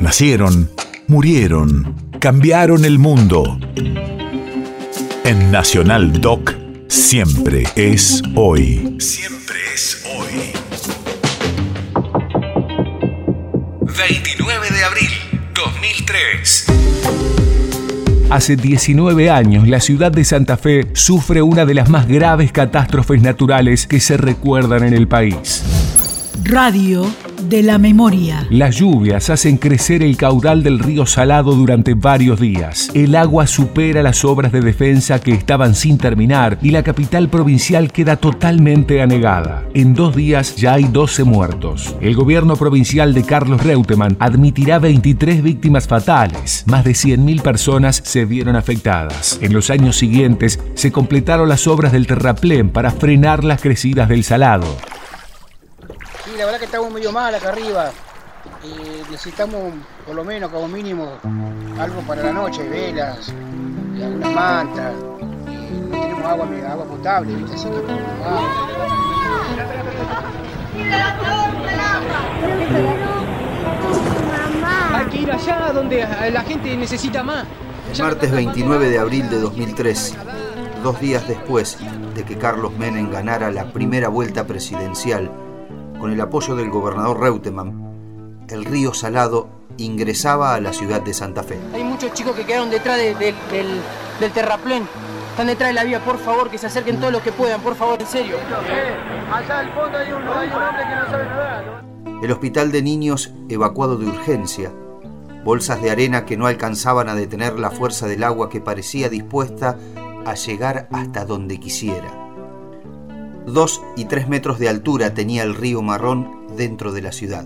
Nacieron, murieron, cambiaron el mundo. En Nacional Doc, siempre es hoy. Siempre es hoy. 29 de abril, 2003. Hace 19 años, la ciudad de Santa Fe sufre una de las más graves catástrofes naturales que se recuerdan en el país. Radio de la memoria. Las lluvias hacen crecer el caudal del río Salado durante varios días. El agua supera las obras de defensa que estaban sin terminar y la capital provincial queda totalmente anegada. En dos días ya hay 12 muertos. El gobierno provincial de Carlos Reutemann admitirá 23 víctimas fatales. Más de 100.000 personas se vieron afectadas. En los años siguientes se completaron las obras del terraplén para frenar las crecidas del Salado la verdad que estamos medio mal acá arriba. Y necesitamos por lo menos como mínimo algo para la noche, velas, y algunas mantas. Y no tenemos agua, agua potable, ¿viste? Así que. Hay que ir allá donde la gente necesita más. Martes 29 de abril de 2003, dos días después de que Carlos Menem ganara la primera vuelta presidencial con el apoyo del gobernador Reutemann, el río Salado ingresaba a la ciudad de Santa Fe. Hay muchos chicos que quedaron detrás del, terraplén. Están detrás de la vía, por favor, que se acerquen todos los que puedan, por favor, en serio. allá al fondo hay un, hay un hombre que no sabe nadar. El hospital de niños evacuado de urgencia, bolsas de arena que no alcanzaban a detener la fuerza del agua que parecía dispuesta a llegar hasta donde quisiera. Dos y tres metros de altura tenía el río Marrón dentro de la ciudad.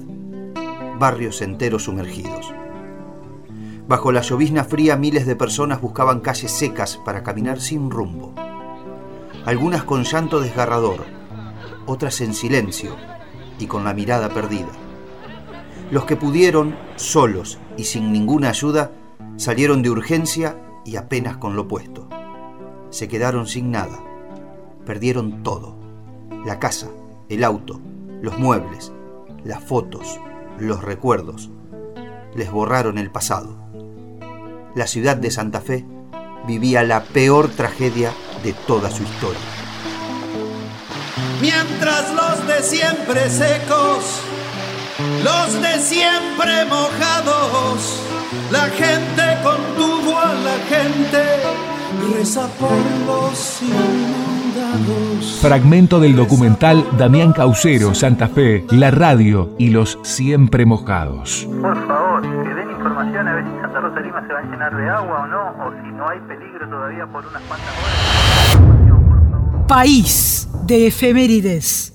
Barrios enteros sumergidos. Bajo la llovizna fría miles de personas buscaban calles secas para caminar sin rumbo. Algunas con llanto desgarrador, otras en silencio y con la mirada perdida. Los que pudieron, solos y sin ninguna ayuda, salieron de urgencia y apenas con lo puesto. Se quedaron sin nada. Perdieron todo la casa, el auto, los muebles, las fotos, los recuerdos. Les borraron el pasado. La ciudad de Santa Fe vivía la peor tragedia de toda su historia. Mientras los de siempre secos, los de siempre mojados, la gente contuvo a la gente, reza por los Fragmento del documental Damián Caucero, Santa Fe, la radio y los siempre mojados. Por favor, que den información a ver si Santa Rosa Lima se va a llenar de agua o no, o si no hay peligro todavía por unas cuantas horas. País de efemérides.